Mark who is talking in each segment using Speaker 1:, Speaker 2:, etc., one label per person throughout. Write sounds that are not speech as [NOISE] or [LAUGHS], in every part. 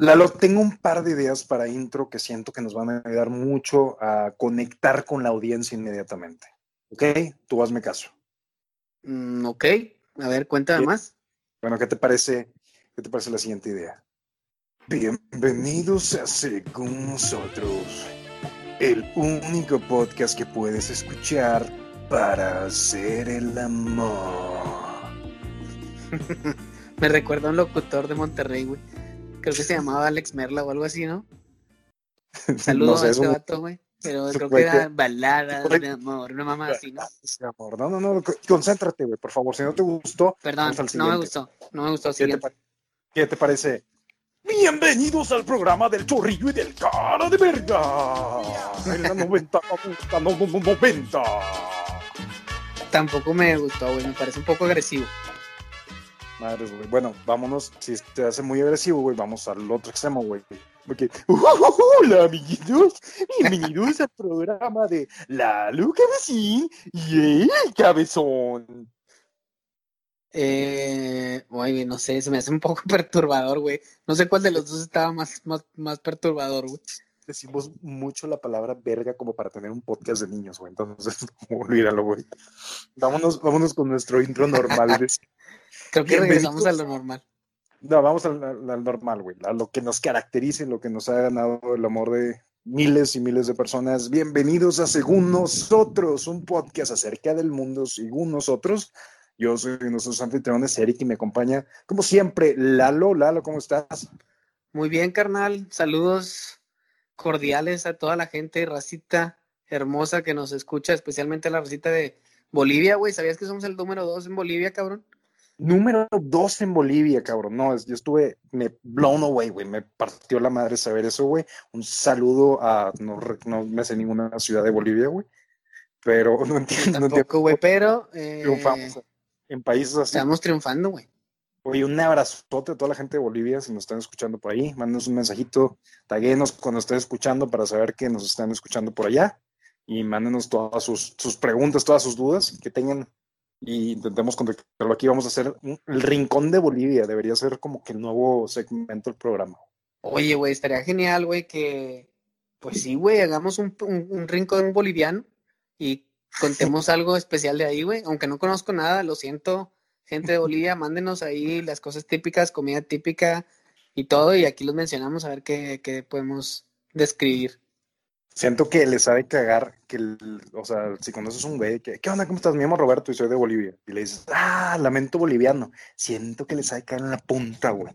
Speaker 1: Lalo, tengo un par de ideas para intro que siento que nos van a ayudar mucho a conectar con la audiencia inmediatamente. ¿Ok? Tú hazme caso.
Speaker 2: Mm, ok, a ver, cuéntame más.
Speaker 1: Bueno, ¿qué te parece? ¿Qué te parece la siguiente idea? Bienvenidos a Según Nosotros, el único podcast que puedes escuchar para hacer el amor. [LAUGHS]
Speaker 2: Me recuerda a un locutor de Monterrey, güey. Creo que se llamaba Alex Merla o algo así, ¿no? [LAUGHS] Saludos a este vato, güey. Pero [LAUGHS] creo que era balada de amor, una mamá así, ¿no? [LAUGHS]
Speaker 1: amor. No, no, no, concéntrate, güey, por favor. Si no te gustó,
Speaker 2: perdón, no me gustó, no me gustó.
Speaker 1: ¿Qué te, ¿Qué te, parece? Bienvenidos al programa del chorrillo y del cara de verga. En la 90, 90, 90.
Speaker 2: Tampoco me gustó, güey, me parece un poco agresivo.
Speaker 1: Madres, güey. Bueno, vámonos. Si te hace muy agresivo, güey, vamos al otro extremo, güey. Porque, [LAUGHS] hola, amiguitos. Bienvenidos al programa de La Luca Cabecín y el Cabezón.
Speaker 2: Eh, oye, no sé, se me hace un poco [LAUGHS] perturbador, güey. No sé cuál de los dos estaba más, más, más perturbador, güey.
Speaker 1: Decimos mucho la palabra verga como para tener un podcast de niños, güey. Entonces, [LAUGHS] olvídalo, güey. Vámonos, vámonos con nuestro intro normal.
Speaker 2: Creo que [LAUGHS] regresamos a lo normal.
Speaker 1: No, vamos al, normal, güey. A lo que nos caracterice, lo que nos ha ganado el amor de miles y miles de personas. Bienvenidos a Según Nosotros, un podcast acerca del mundo según nosotros. Yo soy nuestros anfitriones, Eric, y me acompaña, como siempre, Lalo. Lalo, ¿cómo estás?
Speaker 2: Muy bien, carnal. Saludos cordiales a toda la gente, racita hermosa que nos escucha, especialmente a la racita de Bolivia, güey. ¿Sabías que somos el número dos en Bolivia, cabrón?
Speaker 1: Número dos en Bolivia, cabrón. No, yo estuve, me blown away, güey. Me partió la madre saber eso, güey. Un saludo a, no, no me sé ninguna ciudad de Bolivia, güey. Pero [LAUGHS] no entiendo.
Speaker 2: Tampoco, güey, pero.
Speaker 1: Eh, triunfamos en países así.
Speaker 2: Estamos triunfando, güey.
Speaker 1: Oye, un abrazote a toda la gente de Bolivia, si nos están escuchando por ahí. Mándenos un mensajito, taguenos cuando estén escuchando para saber que nos están escuchando por allá. Y mándenos todas sus, sus preguntas, todas sus dudas que tengan y intentemos contactarlo aquí. Vamos a hacer el Rincón de Bolivia. Debería ser como que el nuevo segmento del programa.
Speaker 2: Oye, güey, estaría genial, güey, que, pues sí, güey, hagamos un, un, rincón boliviano y contemos [LAUGHS] algo especial de ahí, güey. Aunque no conozco nada, lo siento, gente de Bolivia, mándenos ahí las cosas típicas, comida típica y todo, y aquí los mencionamos a ver qué, qué podemos describir.
Speaker 1: Siento que les sabe cagar que, o sea, si conoces un güey que, ¿qué onda? ¿Cómo estás? Me llamo Roberto y soy de Bolivia. Y le dices, ah, lamento boliviano. Siento que les sabe cagar en la punta, güey.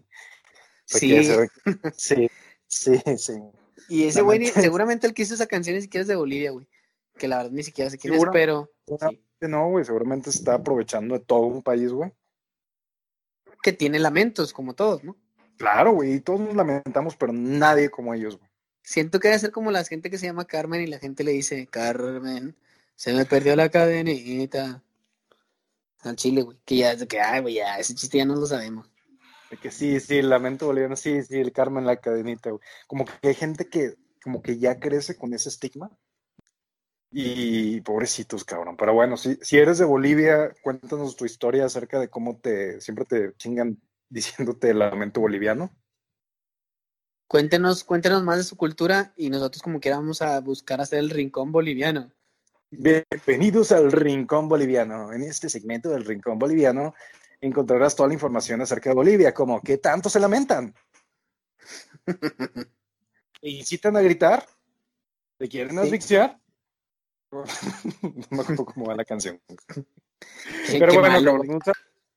Speaker 2: Sí. [LAUGHS]
Speaker 1: sí, sí, sí.
Speaker 2: Y ese güey, seguramente el que hizo esa canción ni siquiera es de Bolivia, güey. Que la verdad ni siquiera sé quién es, pero.
Speaker 1: No, güey, seguramente está aprovechando de todo un país, güey.
Speaker 2: Que tiene lamentos, como todos, ¿no?
Speaker 1: Claro, güey, todos nos lamentamos, pero nadie como ellos, güey.
Speaker 2: Siento que debe ser como la gente que se llama Carmen y la gente le dice, Carmen, se me perdió la cadenita. Al chile, güey. Que ya, que, ay, güey, ya, ese chiste ya no lo sabemos.
Speaker 1: Que sí, sí, el lamento boliviano, sí, sí, el Carmen la cadenita, güey. Como que hay gente que, como que ya crece con ese estigma. Y pobrecitos, cabrón. Pero bueno, si, si eres de Bolivia, cuéntanos tu historia acerca de cómo te, siempre te chingan diciéndote lamento boliviano.
Speaker 2: Cuéntenos, cuéntenos más de su cultura y nosotros como quiera vamos a buscar hacer el rincón boliviano.
Speaker 1: Bienvenidos al Rincón Boliviano. En este segmento del Rincón Boliviano encontrarás toda la información acerca de Bolivia, como qué tanto se lamentan. ¿Te incitan a gritar? ¿Te quieren asfixiar? no me acuerdo cómo va la canción. [LAUGHS] Pero bueno,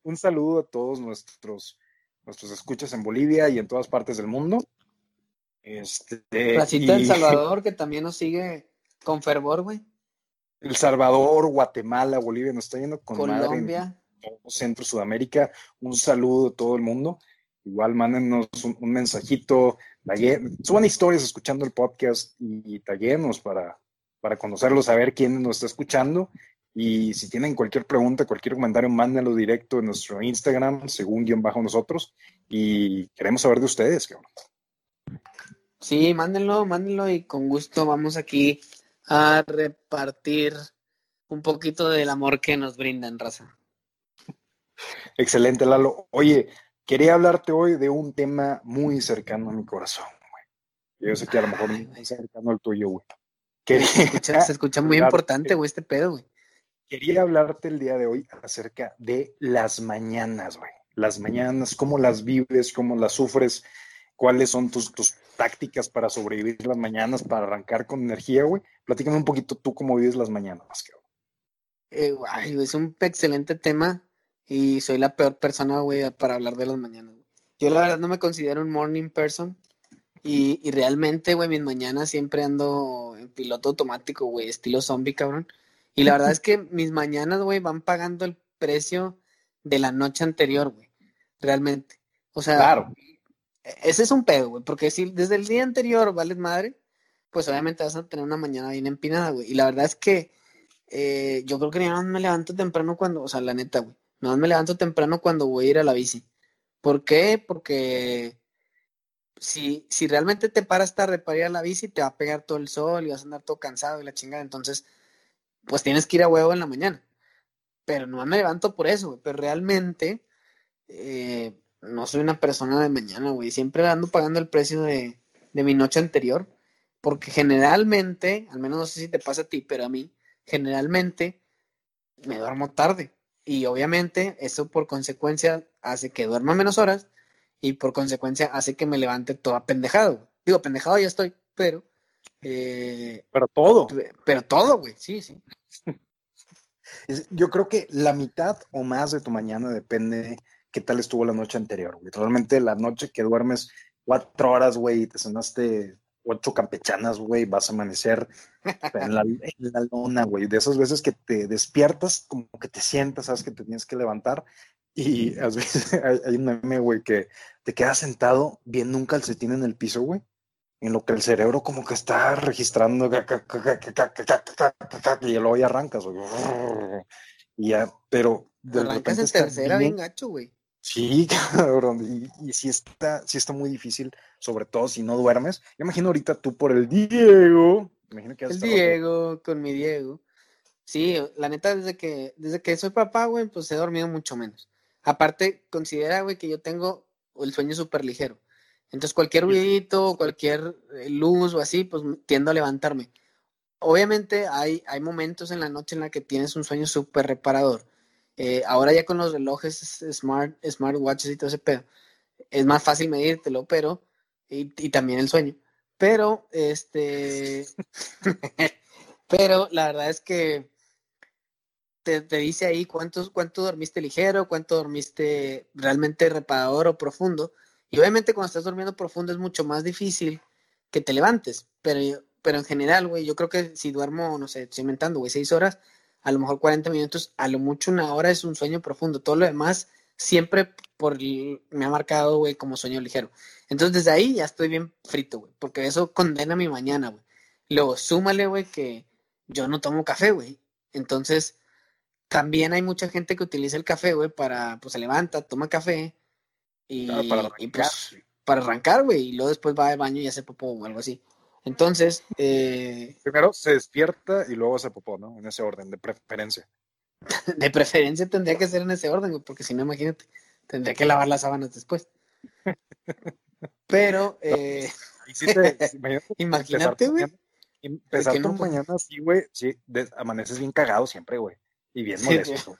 Speaker 1: un, saludo a todos nuestros, nuestros escuchas en Bolivia y en todas partes del mundo. Este,
Speaker 2: El Salvador, que también nos sigue con fervor, güey.
Speaker 1: El Salvador, Guatemala, Bolivia, nos está yendo con
Speaker 2: Colombia.
Speaker 1: Centro Sudamérica. Un saludo a todo el mundo. Igual mándenos un, mensajito, suban historias escuchando el podcast y, taguenos para, para conocerlo, saber quién nos está escuchando. Y si tienen cualquier pregunta, cualquier comentario, mándenlo directo en nuestro Instagram, según guion bajo nosotros. Y queremos saber de ustedes, cabrón.
Speaker 2: Sí, mándenlo, mándenlo y con gusto vamos aquí a repartir un poquito del amor que nos brindan, raza.
Speaker 1: Excelente, Lalo. Oye, quería hablarte hoy de un tema muy cercano a mi corazón, güey. Yo sé que a lo mejor muy cercano al tuyo, güey.
Speaker 2: se, escucha, muy importante, güey, este pedo, güey.
Speaker 1: Quería hablarte el día de hoy acerca de las mañanas, güey. Las mañanas, cómo las vives, cómo las sufres, cuáles son tus, tus tácticas para sobrevivir las mañanas, para arrancar con energía, güey. Platícame un poquito tú cómo vives las mañanas, más que
Speaker 2: eh, es un excelente tema y soy la peor persona, güey, para hablar de las mañanas. Yo la verdad no me considero un morning person y, y realmente, güey, mis mañanas siempre ando en piloto automático, güey, estilo zombie, cabrón. Y la verdad es que mis mañanas, güey, van pagando el precio de la noche anterior, güey, realmente. O sea, claro. Ese es un pedo, güey, porque si desde el día anterior vales madre, pues obviamente vas a tener una mañana bien empinada, güey. Y la verdad es que eh, yo creo que no me levanto temprano cuando, o sea, la neta, güey, no me levanto temprano cuando voy a ir a la bici. ¿Por qué? Porque si, si realmente te paras tarde para ir a la bici, te va a pegar todo el sol y vas a andar todo cansado y la chingada. Entonces, pues tienes que ir a huevo en la mañana. Pero no me levanto por eso, güey. Pero realmente eh, no soy una persona de mañana, güey. Siempre ando pagando el precio de, de mi noche anterior. Porque generalmente, al menos no sé si te pasa a ti, pero a mí, generalmente me duermo tarde. Y obviamente eso por consecuencia hace que duerma menos horas y por consecuencia hace que me levante toda pendejado. Digo, pendejado ya estoy, pero...
Speaker 1: Eh, pero todo.
Speaker 2: Pero todo, güey, sí, sí. [LAUGHS]
Speaker 1: Yo creo que la mitad o más de tu mañana depende qué tal estuvo la noche anterior, güey. Realmente la noche que duermes cuatro horas, güey, y te sonaste ocho campechanas, güey, vas a amanecer en la, lona, güey. De esas veces que te despiertas, como que te sientas, sabes que te tienes que levantar. Y a veces hay, un meme, güey, que te quedas sentado viendo un calcetín en el piso, güey. En lo que el cerebro como que está registrando y luego ya arrancas, güey. Y ya, pero
Speaker 2: de arrancas en tercera bien gacho, güey.
Speaker 1: Sí, [LAUGHS] cabrón, y, y sí, está, sí está muy difícil, sobre todo si no duermes. Yo imagino ahorita tú por el Diego. Imagino que
Speaker 2: el Diego, con mi Diego. Sí, la neta, desde que, desde que soy papá, güey, pues he dormido mucho menos. Aparte, considera, güey, que yo tengo el sueño súper ligero. Entonces, cualquier ruidito, cualquier eh, luz o así, pues tiendo a levantarme. Obviamente, hay, hay momentos en la noche en la que tienes un sueño súper reparador eh, ahora ya con los relojes smart, smartwatches y todo ese pedo, es más fácil medírtelo, pero, y, también el sueño. Pero, este, [LAUGHS] pero la verdad es que te, dice ahí cuánto, cuánto dormiste ligero, cuánto dormiste realmente reparador o profundo. Y obviamente cuando estás durmiendo profundo es mucho más difícil que te levantes. Pero, pero en general, güey, yo creo que si duermo, no sé, estoy inventando, güey, seis horas, a lo mejor 40 minutos, a lo mucho una hora es un sueño profundo. Todo lo demás siempre por me ha marcado, güey, como sueño ligero. Entonces desde ahí ya estoy bien frito, güey, porque eso condena mi mañana, güey. Luego, súmale, güey, que yo no tomo café, güey. Entonces, también hay mucha gente que utiliza el café, güey, para, pues se levanta, toma café y, para, y pues, para arrancar, güey, y luego después va al baño y hace popó o algo así. Entonces, eh,
Speaker 1: primero se despierta y luego se popó, ¿no? En ese orden, de preferencia. [LAUGHS]
Speaker 2: de preferencia tendría que ser en ese orden, porque si no, imagínate, tendría que lavar las sábanas después. [LAUGHS] Pero, eh, [LAUGHS] imagínate, güey.
Speaker 1: Empezar tu mañana así, güey, sí, amaneces bien cagado siempre, güey. Y bien molesto.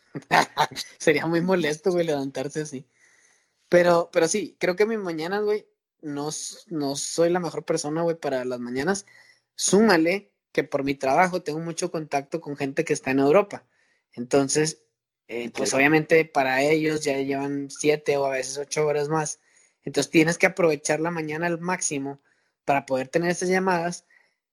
Speaker 2: Sería muy molesto, güey, levantarse así. Pero, pero sí, creo que mis mañanas, güey, no, no soy la mejor persona, güey, para las mañanas. Súmale que por mi trabajo tengo mucho contacto con gente que está en Europa. Entonces, eh, pues obviamente para ellos ya llevan siete o a veces ocho horas más. Entonces tienes que aprovechar la mañana al máximo para poder tener esas llamadas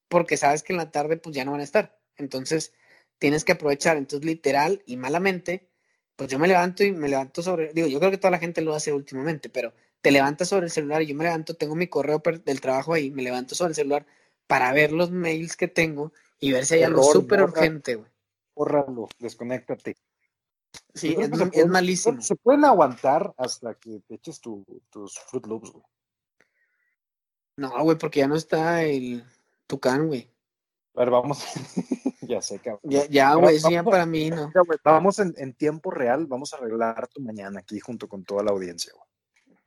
Speaker 2: porque sabes que en la tarde pues ya no van a estar. Entonces tienes que aprovechar. Entonces literal y malamente, pues yo me levanto y me levanto sobre, digo, yo creo que toda la gente lo hace últimamente, pero te levantas sobre el celular y yo me levanto, tengo mi correo del trabajo ahí, me levanto sobre el celular para ver los mails que tengo y ver si hay algo súper urgente, güey.
Speaker 1: Bórralo, desconéctate.
Speaker 2: Sí, es, malísimo.
Speaker 1: Se pueden aguantar hasta que te eches tus Fruit Loops, güey.
Speaker 2: No, güey, porque ya no está el Tucán, güey.
Speaker 1: A ver, vamos. [LAUGHS] ya sé,
Speaker 2: cabrón. Ya, güey, ya para mí no.
Speaker 1: vamos en, en, tiempo real, vamos a arreglar tu mañana aquí junto con toda la audiencia, güey.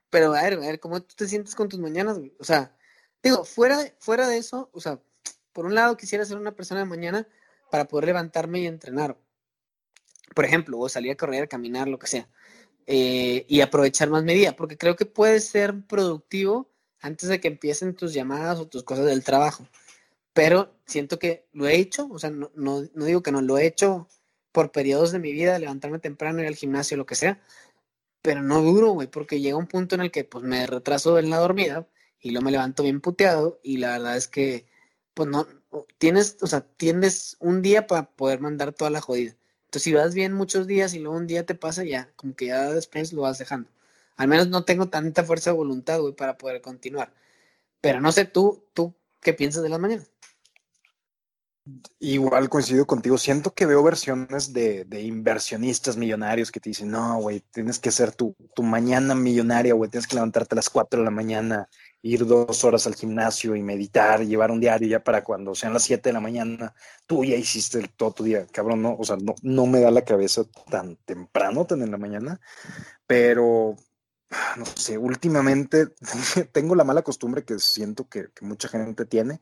Speaker 2: Pero a ver, a ver, ¿cómo tú te sientes con tus mañanas, güey? O sea, digo, fuera, fuera de eso, o sea, por un lado quisiera ser una persona de mañana para poder levantarme y entrenar. Por ejemplo, o salir a correr, caminar, lo que sea. Eh, y aprovechar más mi día, porque creo que puede ser productivo antes de que empiecen tus llamadas o tus cosas del trabajo. Pero siento que lo he hecho, o sea, no, no, no digo que no, lo he hecho por periodos de mi vida, levantarme temprano, ir al gimnasio, lo que sea, pero no duro, güey, porque llega un punto en el que pues me retraso en la dormida y luego me levanto bien puteado y la verdad es que pues no, tienes, o sea, tienes un día para poder mandar toda la jodida. Entonces, si vas bien muchos días y luego un día te pasa, ya, como que ya después lo vas dejando. Al menos no tengo tanta fuerza de voluntad, güey, para poder continuar. Pero no sé, tú, tú, ¿qué piensas de las mañanas?
Speaker 1: Igual coincido contigo. Siento que veo versiones de, de inversionistas millonarios que te dicen, no, güey, tienes que ser tu, tu mañana millonaria, güey, tienes que levantarte a las 4 de la mañana, ir dos horas al gimnasio y meditar, llevar un diario ya para cuando sean las 7 de la mañana, tú ya hiciste todo tu día, cabrón, no, o sea, no, no me da la cabeza tan temprano, tan en la mañana, pero no sé, últimamente [LAUGHS] tengo la mala costumbre que siento que mucha gente tiene,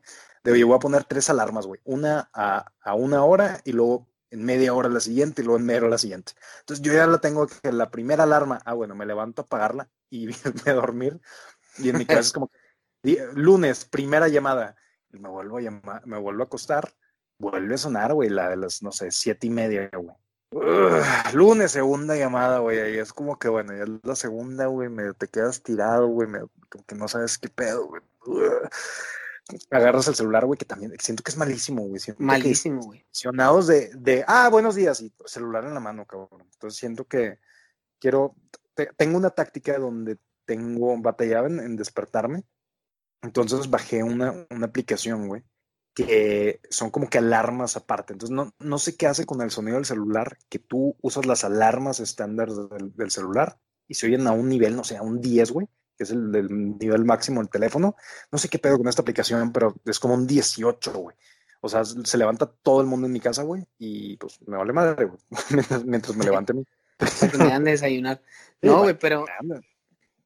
Speaker 1: de voy a poner tres alarmas, güey, una a, a una hora y luego en media hora la siguiente y luego en media hora la siguiente. Entonces yo ya la tengo que la primera alarma, ah, bueno, me levanto a apagarla y [LAUGHS] irme a dormir y en mi casa es como lunes, primera llamada. Y me vuelvo a llamar, me vuelvo a acostar, vuelve a sonar, güey, la de las, no sé, siete y media, güey. lunes, segunda llamada, güey. Y es como que, bueno, ya es la segunda, güey, me, te quedas tirado, güey, como que no sabes qué pedo, güey. Agarras el celular, güey, que también siento que es malísimo, güey.
Speaker 2: Malísimo, güey.
Speaker 1: De, de, ah, buenos días, y celular en la mano, cabrón. Entonces siento que quiero, tengo una táctica donde tengo, batallaba en, despertarme. Entonces bajé una, una aplicación, güey, que son como que alarmas aparte. Entonces no, no sé qué hace con el sonido del celular, que tú usas las alarmas estándar del, celular y se oyen a un nivel, no sé, a un 10, güey, que es el del nivel máximo del teléfono. No sé qué pedo con esta aplicación, pero es como un 18, güey. O sea, se levanta todo el mundo en mi casa, güey, y pues me vale madre, güey, [LAUGHS] mientras, me [LAUGHS] levante a mí.
Speaker 2: me dan de desayunar. [LAUGHS] No, güey, pero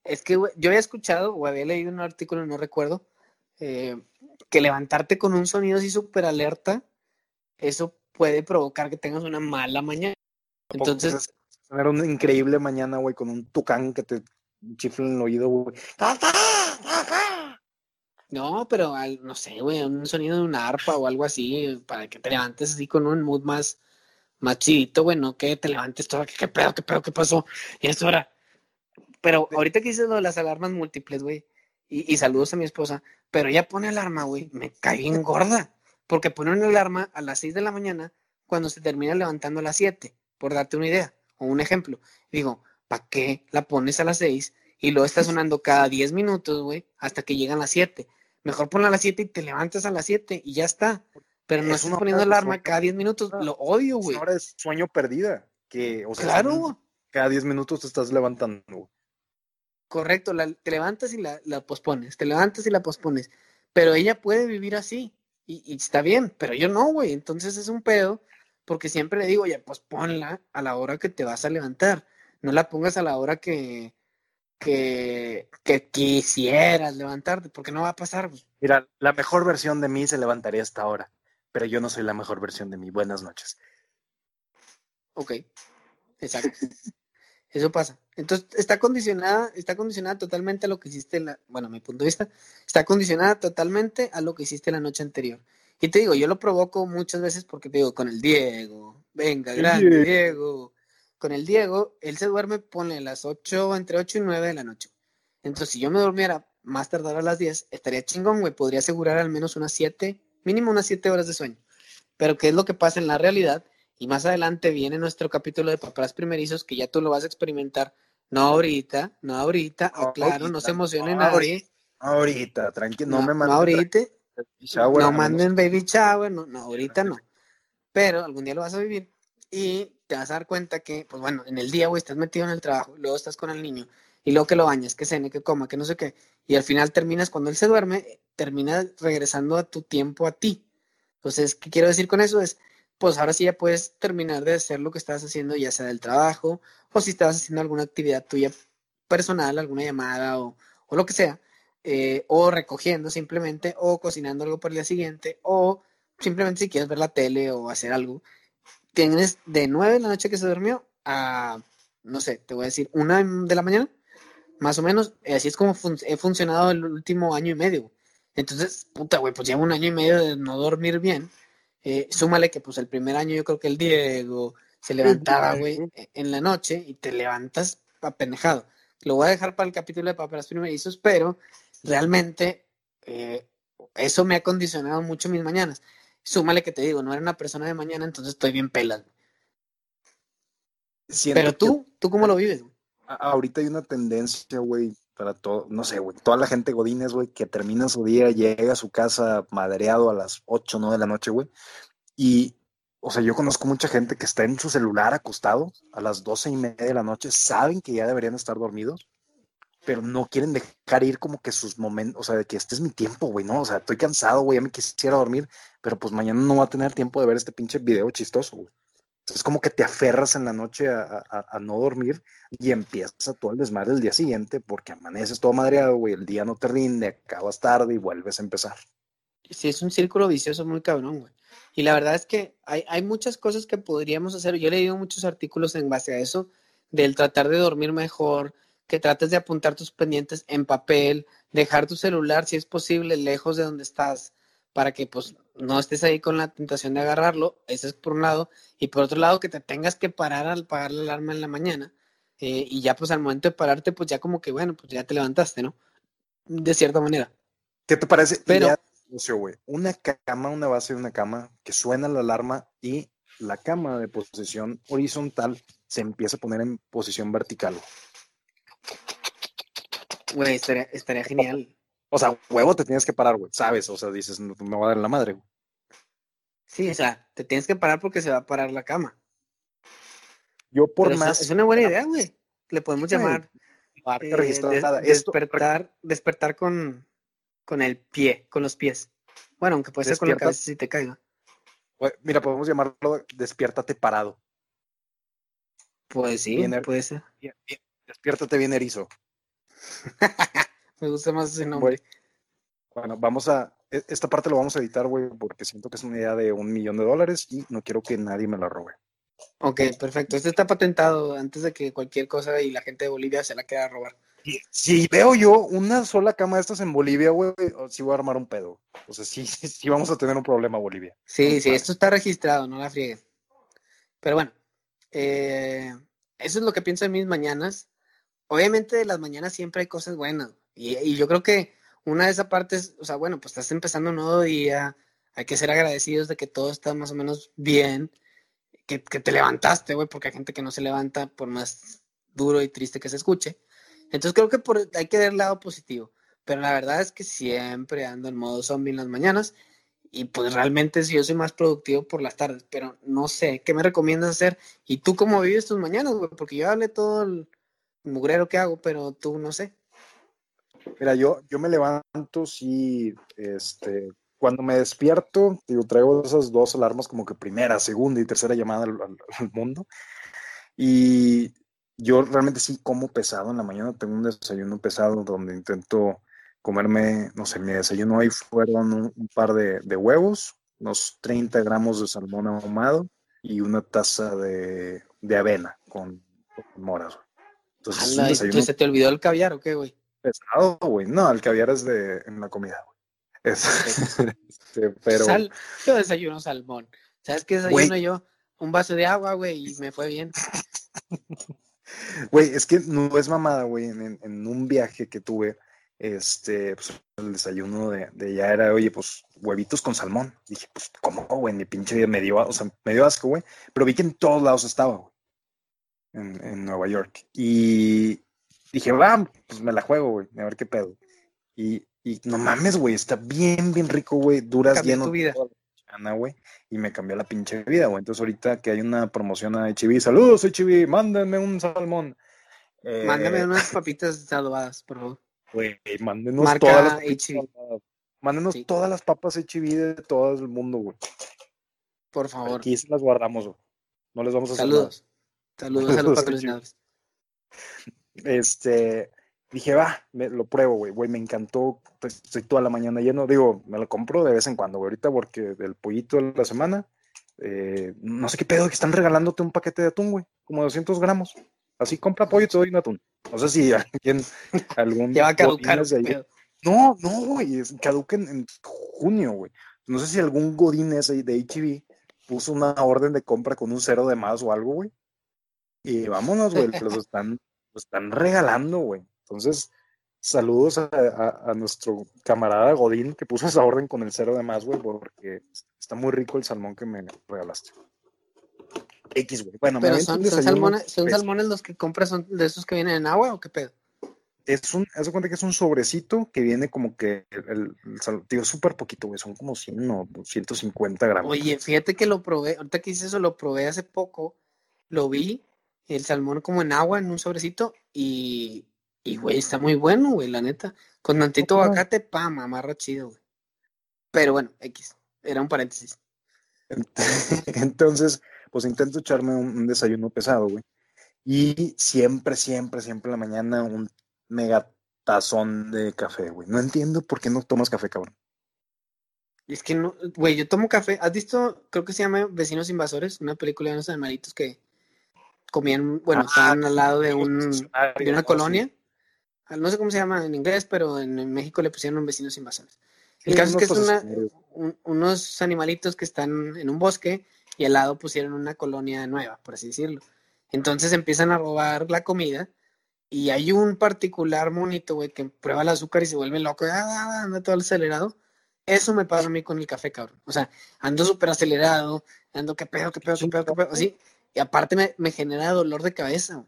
Speaker 2: es que yo había escuchado o había leído un artículo, no recuerdo, eh, que levantarte con un sonido así súper alerta, eso puede provocar que tengas una mala mañana. Entonces.
Speaker 1: Tener una increíble mañana, güey, con un tucán que te chifla en el oído, güey.
Speaker 2: No, pero no sé, güey, un sonido de una arpa o algo así, para que te levantes así con un mood más, más chidito, güey, no que te levantes todo, ¿qué, pedo, qué pedo, qué pasó? Y es hora. Pero ahorita que dices lo de las alarmas múltiples, güey, y, saludos a mi esposa, pero ella pone alarma, güey, me cae bien gorda, porque pone una alarma a las 6 de la mañana cuando se termina levantando a las 7, por darte una idea o un ejemplo. Digo, ¿para qué la pones a las 6 y luego está [LAUGHS] sonando cada 10 minutos, güey, hasta que llegan las 7? Mejor ponla a las 7 y te levantas a las 7 y ya está. Pero no estás poniendo alarma cada 10 minutos, lo odio, güey.
Speaker 1: Ahora es sueño perdida, que, o
Speaker 2: sea, claro.
Speaker 1: cada 10 minutos te estás levantando.
Speaker 2: Correcto, te levantas y la, pospones, te levantas y la pospones. Pero ella puede vivir así y, está bien, pero yo no, güey. Entonces es un pedo porque siempre le digo, ya posponla a la hora que te vas a levantar. No la pongas a la hora que, que, que quisieras levantarte, porque no va a pasar.
Speaker 1: Mira, la mejor versión de mí se levantaría hasta ahora, pero yo no soy la mejor versión de mí. Buenas noches.
Speaker 2: Ok, exacto. [LAUGHS] Eso pasa. Entonces, está condicionada, está condicionada totalmente a lo que hiciste, la, bueno, a mi punto de vista, está condicionada totalmente a lo que hiciste la noche anterior. Y te digo, yo lo provoco muchas veces porque te digo, con el Diego, venga, grande Diego. Con el Diego, él se duerme, pone las 8, entre 8 y 9 de la noche. Entonces, si yo me durmiera más tardar a las 10, estaría chingón, güey, podría asegurar al menos unas 7, mínimo unas 7 horas de sueño. Pero, ¿qué es lo que pasa en la realidad? Y más adelante viene nuestro capítulo de papás primerizos que ya tú lo vas a experimentar. No ahorita, no ahorita, ah, claro, no se emocione
Speaker 1: no,
Speaker 2: nadie.
Speaker 1: Ahorita, tranquilo, no, me
Speaker 2: manden. No ahorita. no manden baby shower, no, no, ahorita no. Pero algún día lo vas a vivir y te vas a dar cuenta que, pues bueno, en el día, güey, estás metido en el trabajo, luego estás con el niño y luego que lo bañas, que cene, que coma, que no sé qué. Y al final terminas, cuando él se duerme, termina regresando a tu tiempo a ti. Entonces, ¿qué quiero decir con eso? Es, pues ahora sí ya puedes terminar de hacer lo que estás haciendo, ya sea del trabajo, o si estás haciendo alguna actividad tuya personal, alguna llamada o, o lo que sea, eh, o recogiendo simplemente, o cocinando algo para el día siguiente, o simplemente si quieres ver la tele o hacer algo, tienes de 9 de la noche que se durmió a, no sé, te voy a decir, una de la mañana, más o menos, así es como he funcionado el último año y medio. Entonces, puta, güey, pues llevo un año y medio de no dormir bien. Eh, súmale que pues el primer año yo creo que el Diego se levantaba, güey, e, en la noche y te levantas apenejado. Lo voy a dejar para el capítulo de paperas primerizos, pero realmente eh, eso me ha condicionado mucho mis mañanas. Súmale que te digo, no era una persona de mañana, entonces estoy bien pelado. Pero tú, ¿tú cómo lo vives?
Speaker 1: Ahorita hay una tendencia, güey, para todo, no sé, güey, toda la gente godines, güey, que termina su día, llega a su casa madreado a las 8, 9 de la noche, güey, y, o sea, yo conozco mucha gente que está en su celular acostado a las doce y media de la noche, saben que ya deberían estar dormidos, pero no quieren dejar ir como que sus momentos, o sea, de que este es mi tiempo, güey, ¿no? O sea, estoy cansado, güey, ya me quisiera dormir, pero pues mañana no va a tener tiempo de ver este pinche video chistoso, güey. Entonces como que te aferras en la noche a, no dormir y empiezas todo el desmadre el día siguiente porque amaneces todo madreado, güey, el día no te rinde, acabas tarde y vuelves a empezar.
Speaker 2: Sí, es un círculo vicioso muy cabrón, güey. Y la verdad es que hay, hay muchas cosas que podríamos hacer. Yo he leído muchos artículos en base a eso, del tratar de dormir mejor, que trates de apuntar tus pendientes en papel, dejar tu celular, si es posible, lejos de donde estás, para que pues no estés ahí con la tentación de agarrarlo, ese es por un lado, y por otro lado que te tengas que parar al pagar la alarma en la mañana, eh, y ya pues al momento de pararte, pues ya como que bueno, pues ya te levantaste, ¿no? De cierta manera.
Speaker 1: ¿Qué te parece? Pero, una cama, una base de una cama, que suena la alarma y la cama de posición horizontal se empieza a poner en posición vertical.
Speaker 2: Güey, estaría, estaría genial.
Speaker 1: O sea, huevo te tienes que parar, güey, ¿sabes? O sea, dices, me va a dar la madre, güey.
Speaker 2: Sí, o sea, te tienes que parar porque se va a parar la cama.
Speaker 1: Yo por más...
Speaker 2: Es una buena idea, güey. Le podemos llamar eh, despertar, despertar con, con el pie, con los pies. Bueno, aunque puede ser con la cabeza si te caiga.
Speaker 1: Mira, podemos llamarlo despiértate parado.
Speaker 2: Pues sí, puede ser.
Speaker 1: Despiértate bien erizo. [LAUGHS]
Speaker 2: Me gusta más ese nombre.
Speaker 1: Bueno, vamos a. E, esta parte lo vamos a editar, güey, porque siento que es una idea de un millón de dólares y no quiero que nadie me la robe.
Speaker 2: Ok, perfecto. Este está patentado antes de que cualquier cosa y la gente de Bolivia se la quiera robar.
Speaker 1: Si veo yo una sola cama de estas en Bolivia, güey, sí voy a armar un pedo. O sea, sí, sí vamos a tener un problema, Bolivia.
Speaker 2: Sí, sí, esto está registrado, no la frieguen. Pero bueno, eh, eso es lo que pienso en mis mañanas. Obviamente de las mañanas siempre hay cosas buenas. Y, yo creo que una de esas partes, o sea, bueno, pues estás empezando un nuevo día, hay que ser agradecidos de que todo está más o menos bien, que, te levantaste, güey, porque hay gente que no se levanta por más duro y triste que se escuche. Entonces creo que por, hay que ver el lado positivo. Pero la verdad es que siempre ando en modo zombie en las mañanas y pues realmente sí, yo soy más productivo por las tardes, pero no sé, ¿qué me recomiendas hacer? ¿Y tú cómo vives tus mañanas, güey? Porque yo hablé todo el mugrero que hago, pero tú no sé.
Speaker 1: Mira, yo, yo me levanto, sí, este, cuando me despierto, digo, traigo esas dos alarmas como que primera, segunda y tercera llamada al, mundo. Y yo realmente sí como pesado en la mañana, tengo un desayuno pesado donde intento comerme, no sé, mi desayuno hoy fueron un, par de, huevos, unos 30 gramos de salmón ahumado y una taza de, avena con, moras.
Speaker 2: Entonces, ¿Se te olvidó el caviar o qué, güey?
Speaker 1: Pesado, güey. No, el caviar es de en la comida, güey. [LAUGHS]
Speaker 2: Este, pero... yo desayuno salmón. ¿Sabes qué desayuno yo? Un vaso de agua, güey, y me fue bien. [LAUGHS]
Speaker 1: Güey, es que no es mamada, güey. En, un viaje que tuve, este, pues el desayuno de, de ya era, oye, pues huevitos con salmón. Dije, pues, ¿cómo, güey? Mi pinche me dio, o sea, me dio asco, güey. Pero vi que en todos lados estaba, güey. En, en Nueva York. Y dije, va, pues me la juego, güey, a ver qué pedo. Y, y no mames, güey, está bien, bien rico, güey. Duras lleno. Tu vida. Ana, güey, y me cambió la pinche vida, güey. Entonces, ahorita que hay una promoción a HB, saludos, HB, mándenme un salmón.
Speaker 2: Eh, Mándame unas papitas adobadas, por favor.
Speaker 1: Güey, mándenos todas las papas. Mándenos todas las papas HB de todo el mundo, güey.
Speaker 2: Por favor.
Speaker 1: Aquí se las guardamos, güey. No les vamos a
Speaker 2: Saludos. Saludos, a los [LAUGHS] patrocinadores.
Speaker 1: Este, dije, va, me, lo pruebo, güey, güey, me encantó, pues, estoy toda la mañana lleno, digo, me lo compro de vez en cuando, güey, ahorita porque del pollito de la semana, eh, no sé qué pedo, que están regalándote un paquete de atún, güey, como 200 gramos, así compra pollo y te doy un atún, no sé si [LAUGHS] alguien, algún... [LAUGHS]
Speaker 2: Ya va a caducar.
Speaker 1: No, no, güey, caduca en, en junio, güey, no sé si algún godín ese de HB puso una orden de compra con un cero de más o algo, güey, y vámonos, güey, los [LAUGHS] están, los están regalando, güey. Entonces, saludos a, nuestro camarada Godín que puso esa orden con el cero de más, güey, porque está muy rico el salmón que me regalaste. X, güey. Bueno,
Speaker 2: Pero son, salmones, son salmones los que compras, son de esos que vienen en agua o qué pedo?
Speaker 1: Es un, haz de cuenta que es un sobrecito que viene como que el, el, digo, súper poquito, güey, son como 100 o 150 gramos.
Speaker 2: Oye, fíjate que lo probé, ahorita que hice eso, lo probé hace poco, lo vi el salmón como en agua, en un sobrecito, y, y güey, está muy bueno, güey, la neta. Con tantito aguacate, pam, amarra chido, güey. Pero bueno, X, era un paréntesis. [LAUGHS]
Speaker 1: Entonces, pues intento echarme un, desayuno pesado, güey. Y siempre, siempre, siempre en la mañana un mega tazón de café, güey. No entiendo por qué no tomas café, cabrón.
Speaker 2: Es que no, güey, yo tomo café. ¿Has visto, creo que se llama Vecinos Invasores, una película de unos animalitos que comían, bueno, ah, estaban al lado de, un, de una colonia. Ah, no sé cómo se llama en inglés, pero en, México le pusieron vecinos invasores. El caso es que es una, unos animalitos que están en un bosque y al lado pusieron una colonia nueva, por así decirlo. Entonces empiezan a robar la comida y hay un particular monito, güey, que prueba el azúcar y se vuelve loco, ah, anda todo acelerado. Eso me pasa a mí con el café, cabrón. O sea, ando súper acelerado, ando qué pedo, qué pedo, qué pedo, qué pedo, así. Y aparte me, me genera dolor de cabeza, güey.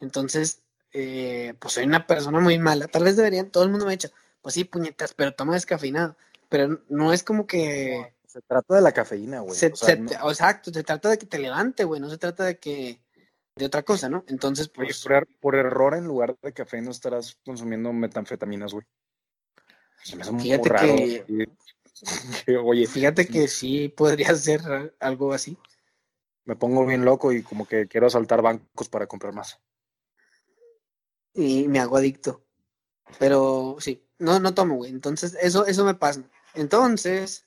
Speaker 2: Entonces, eh, pues soy una persona muy mala. Tal vez deberían, todo el mundo me ha dicho, pues sí, puñetas, pero toma descafeinado. Pero no es como que...
Speaker 1: se trata de la cafeína, güey.
Speaker 2: Exacto, se trata de que te levante, güey, no se trata de que... De otra cosa, ¿no? Entonces,
Speaker 1: pues... por, er, por, error, en lugar de café, no estarás consumiendo metanfetaminas, güey.
Speaker 2: Se me hace muy fíjate raro. Que, [LAUGHS] oye, fíjate que sí podría ser algo así
Speaker 1: me pongo bien loco y como que quiero saltar bancos para comprar más.
Speaker 2: Y me hago adicto. Pero sí, no, no tomo, güey. Entonces, eso, eso me pasa. Entonces,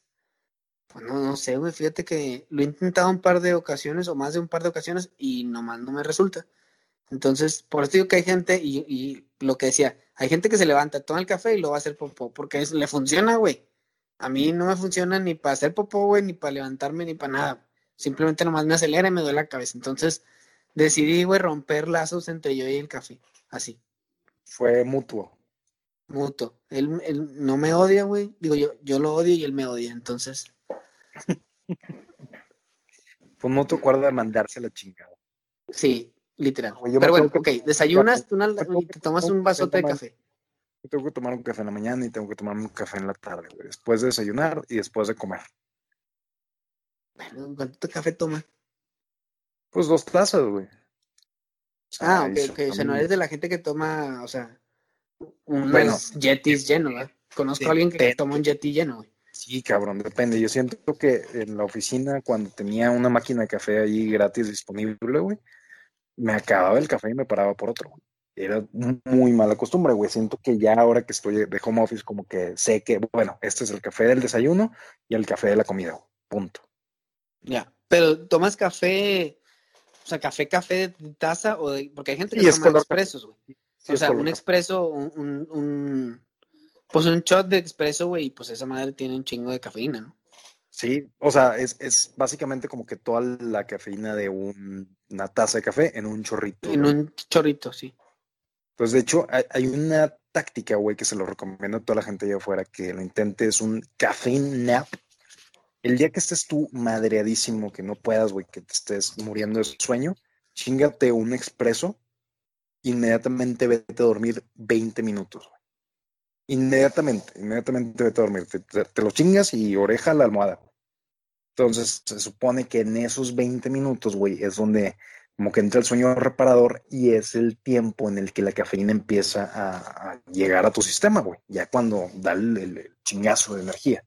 Speaker 2: pues no, no sé, güey. Fíjate que lo he intentado un par de ocasiones o más de un par de ocasiones y nomás no me resulta. Entonces, por eso digo que hay gente, y, y lo que decía, hay gente que se levanta, toma el café y lo va a hacer popó, porque le funciona, güey. A mí no me funciona ni para hacer popó, güey, ni para levantarme, ni para nada. Simplemente nomás me acelera y me duele la cabeza. Entonces decidí, güey, romper lazos entre yo y el café. Así.
Speaker 1: Fue mutuo.
Speaker 2: Mutuo. Él, él no me odia, güey. Digo, yo, yo lo odio y él me odia. Entonces. [LAUGHS]
Speaker 1: Fue mutuo acuerdo de mandarse la chingada.
Speaker 2: Sí, literal. Pero bueno, ok, desayunas tú y te tomas un vasote de café.
Speaker 1: Tengo que tomar un café en la mañana y tengo que tomar un café en la tarde, güey. Después de desayunar y después de comer.
Speaker 2: ¿Cuánto café toma?
Speaker 1: Pues dos tazas, güey.
Speaker 2: Ah, ok, ok. O sea, no eres de la gente que toma, o sea, unos bueno, jetis llenos, ¿verdad? Conozco a alguien que toma un jetty lleno, güey.
Speaker 1: Sí, cabrón, depende. Yo siento que en la oficina, cuando tenía una máquina de café ahí gratis disponible, güey, me acababa el café y me paraba por otro, güey. Era muy mala costumbre, güey. Siento que ya ahora que estoy de home office, como que sé que, bueno, este es el café del desayuno y el café de la comida, punto.
Speaker 2: Ya, pero tomas café, o sea, café, café de taza, o de, porque hay gente que toma expresos, güey. o sea, un expreso, un, un, pues un shot de expreso, güey, y pues esa madre tiene un chingo de cafeína, ¿no?
Speaker 1: Sí, o sea, es, es básicamente como que toda la cafeína de una taza de café en un chorrito.
Speaker 2: En un chorrito, sí.
Speaker 1: Pues de hecho, hay, hay una táctica, güey, que se lo recomiendo a toda la gente allá afuera que lo intente, es un caffeine nap el día que estés tú madreadísimo, que no puedas, güey, que te estés muriendo de sueño, chingate un expreso, inmediatamente vete a dormir 20 minutos, güey. Inmediatamente, inmediatamente vete a dormir. Te, lo chingas y oreja la almohada. Entonces, se supone que en esos 20 minutos, güey, es donde como que entra el sueño reparador y es el tiempo en el que la cafeína empieza a, llegar a tu sistema, güey. Ya cuando da el chingazo de energía.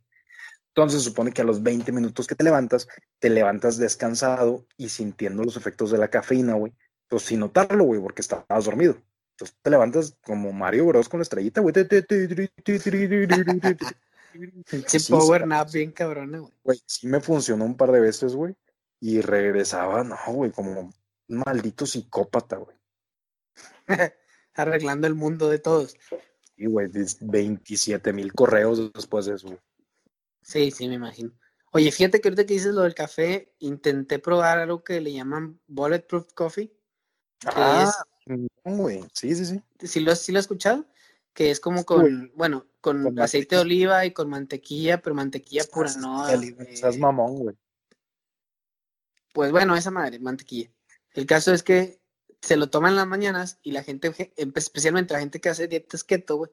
Speaker 1: Entonces se supone que a los 20 minutos que te levantas, te levantas descansado y sintiendo los efectos de la cafeína, güey. Pues sin notarlo, güey, porque estabas dormido. Entonces te levantas como Mario Bros con la estrellita, güey. [LAUGHS]
Speaker 2: Sí, power nap bien cabrona, güey.
Speaker 1: Güey, sí me funcionó un par de veces, güey. Y regresaba, no, güey, como un maldito psicópata, güey. [LAUGHS]
Speaker 2: Arreglando el mundo de todos.
Speaker 1: Y, güey, 27 mil correos después de eso.
Speaker 2: Sí, sí, me imagino. Oye, fíjate que ahorita que dices lo del café, intenté probar algo que le llaman Bulletproof Coffee.
Speaker 1: ah, güey. Sí, sí, sí.
Speaker 2: ¿Sí lo, ¿Sí lo has escuchado? Que es como con, bueno, con, aceite de oliva y con mantequilla, pero mantequilla pura, no.
Speaker 1: Estás eh, mamón, güey.
Speaker 2: Pues bueno, esa madre, mantequilla. El caso es que se lo toman en las mañanas y la gente, especialmente la gente que hace dietas keto, güey,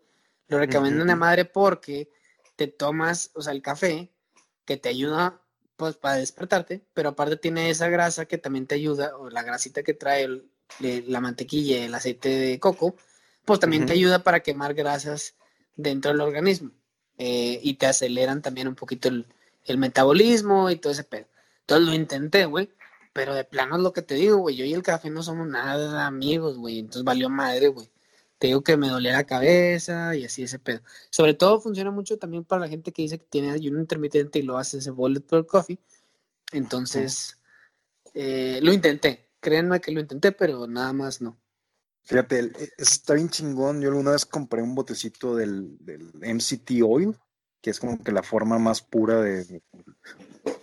Speaker 2: lo recomiendan a madre porque te tomas, o sea, el café que te ayuda pues para despertarte, pero aparte tiene esa grasa que también te ayuda, o la grasita que trae la mantequilla y el aceite de coco, pues también te ayuda para quemar grasas dentro del organismo eh, y te aceleran también un poquito el, el, metabolismo y todo ese pedo. Entonces lo intenté, güey, pero de plano es lo que te digo, güey, yo y el café no somos nada amigos, güey, entonces valió madre, güey. Te digo que me dolía la cabeza y así ese pedo. Sobre todo funciona mucho también para la gente que dice que tiene ayuno intermitente y lo hace ese bulletproof coffee. Entonces, eh, lo intenté. Créanme que lo intenté, pero nada más no.
Speaker 1: Fíjate, e, está bien chingón. Yo alguna vez compré un botecito del, MCT Oil, que es como que la forma más pura del